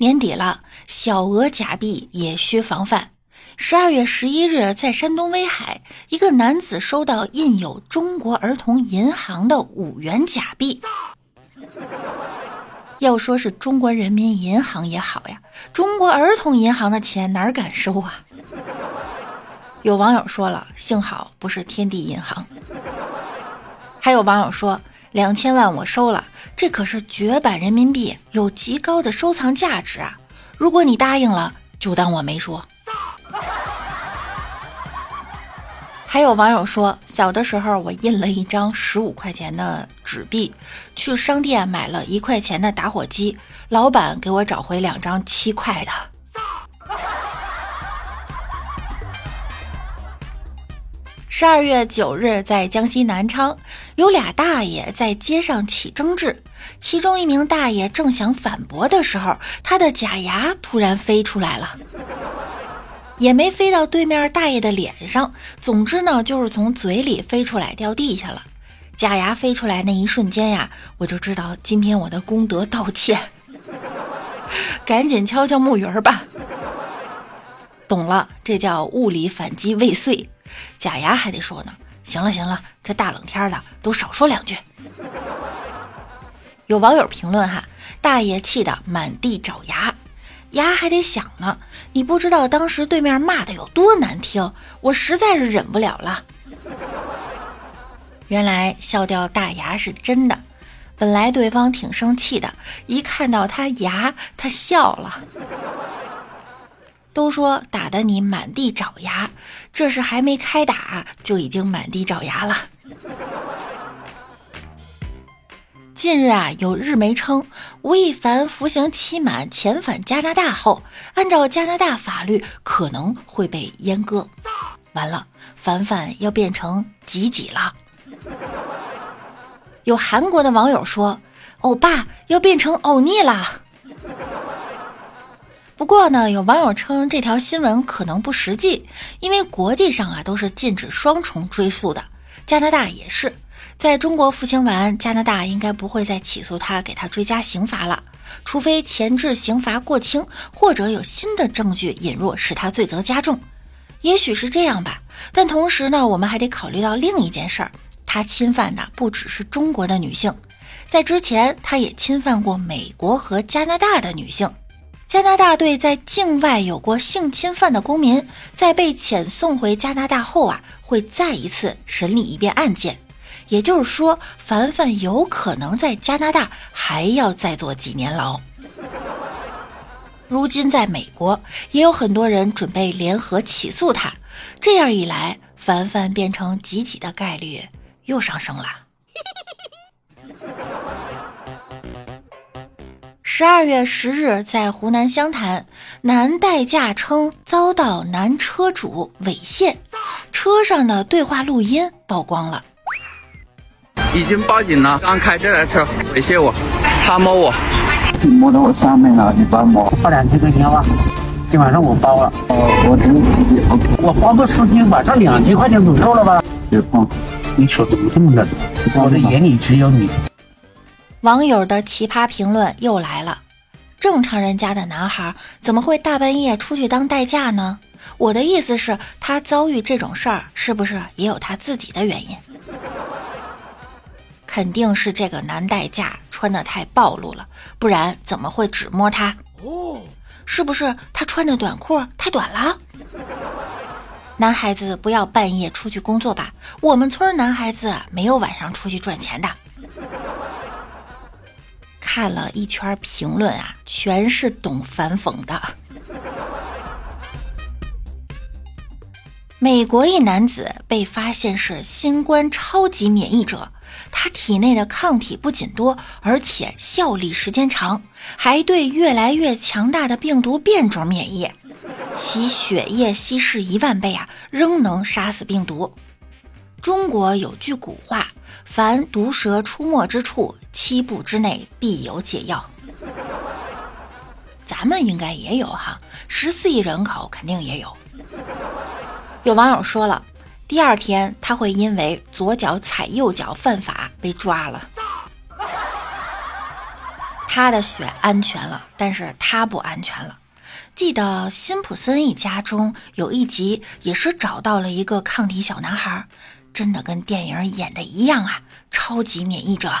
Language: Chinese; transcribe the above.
年底了，小额假币也需防范。十二月十一日，在山东威海，一个男子收到印有中国儿童银行的五元假币。要说是中国人民银行也好呀，中国儿童银行的钱哪敢收啊？有网友说了，幸好不是天地银行。还有网友说，两千万我收了，这可是绝版人民币，有极高的收藏价值啊！如果你答应了，就当我没说。还有网友说，小的时候我印了一张十五块钱的纸币，去商店买了一块钱的打火机，老板给我找回两张七块的。十二月九日，在江西南昌，有俩大爷在街上起争执，其中一名大爷正想反驳的时候，他的假牙突然飞出来了。也没飞到对面大爷的脸上，总之呢，就是从嘴里飞出来掉地下了。假牙飞出来那一瞬间呀，我就知道今天我的功德道歉，赶紧敲敲木鱼儿吧。懂了，这叫物理反击未遂。假牙还得说呢，行了行了，这大冷天的都少说两句。有网友评论哈，大爷气得满地找牙。牙还得响呢，你不知道当时对面骂的有多难听，我实在是忍不了了。原来笑掉大牙是真的，本来对方挺生气的，一看到他牙，他笑了。都说打得你满地找牙，这是还没开打就已经满地找牙了。近日啊，有日媒称吴亦凡服刑期满遣返加拿大后，按照加拿大法律可能会被阉割。完了，凡凡要变成几几了。有韩国的网友说，欧巴要变成欧尼了。不过呢，有网友称这条新闻可能不实际，因为国际上啊都是禁止双重追诉的，加拿大也是。在中国服刑完，加拿大应该不会再起诉他，给他追加刑罚了，除非前置刑罚过轻，或者有新的证据引入，使他罪责加重。也许是这样吧。但同时呢，我们还得考虑到另一件事儿，他侵犯的不只是中国的女性，在之前他也侵犯过美国和加拿大的女性。加拿大对在境外有过性侵犯的公民，在被遣送回加拿大后啊，会再一次审理一遍案件。也就是说，凡凡有可能在加拿大还要再坐几年牢。如今在美国，也有很多人准备联合起诉他。这样一来，凡凡变成集体的概率又上升了。十二月十日，在湖南湘潭，男代驾称遭到男车主猥亵，车上的对话录音曝光了。已经报警了，刚开这台车猥亵我，他摸我，你摸到我下面了，你帮我发两千块钱吧，今晚上我包了。哦，我只有司机。我包个司机，晚上两千块钱足够了吧？别碰，你手怎么这么冷？我的眼里只有你。网友的奇葩评论又来了：正常人家的男孩怎么会大半夜出去当代驾呢？我的意思是，他遭遇这种事儿，是不是也有他自己的原因？肯定是这个男代驾穿的太暴露了，不然怎么会只摸他？是不是他穿的短裤太短了？男孩子不要半夜出去工作吧，我们村男孩子没有晚上出去赚钱的。看了一圈评论啊，全是懂反讽的。美国一男子被发现是新冠超级免疫者。他体内的抗体不仅多，而且效力时间长，还对越来越强大的病毒变种免疫。其血液稀释一万倍啊，仍能杀死病毒。中国有句古话：“凡毒蛇出没之处，七步之内必有解药。”咱们应该也有哈，十四亿人口肯定也有。有网友说了。第二天，他会因为左脚踩右脚犯法被抓了。他的血安全了，但是他不安全了。记得辛普森一家中有一集也是找到了一个抗体小男孩，真的跟电影演的一样啊，超级免疫者。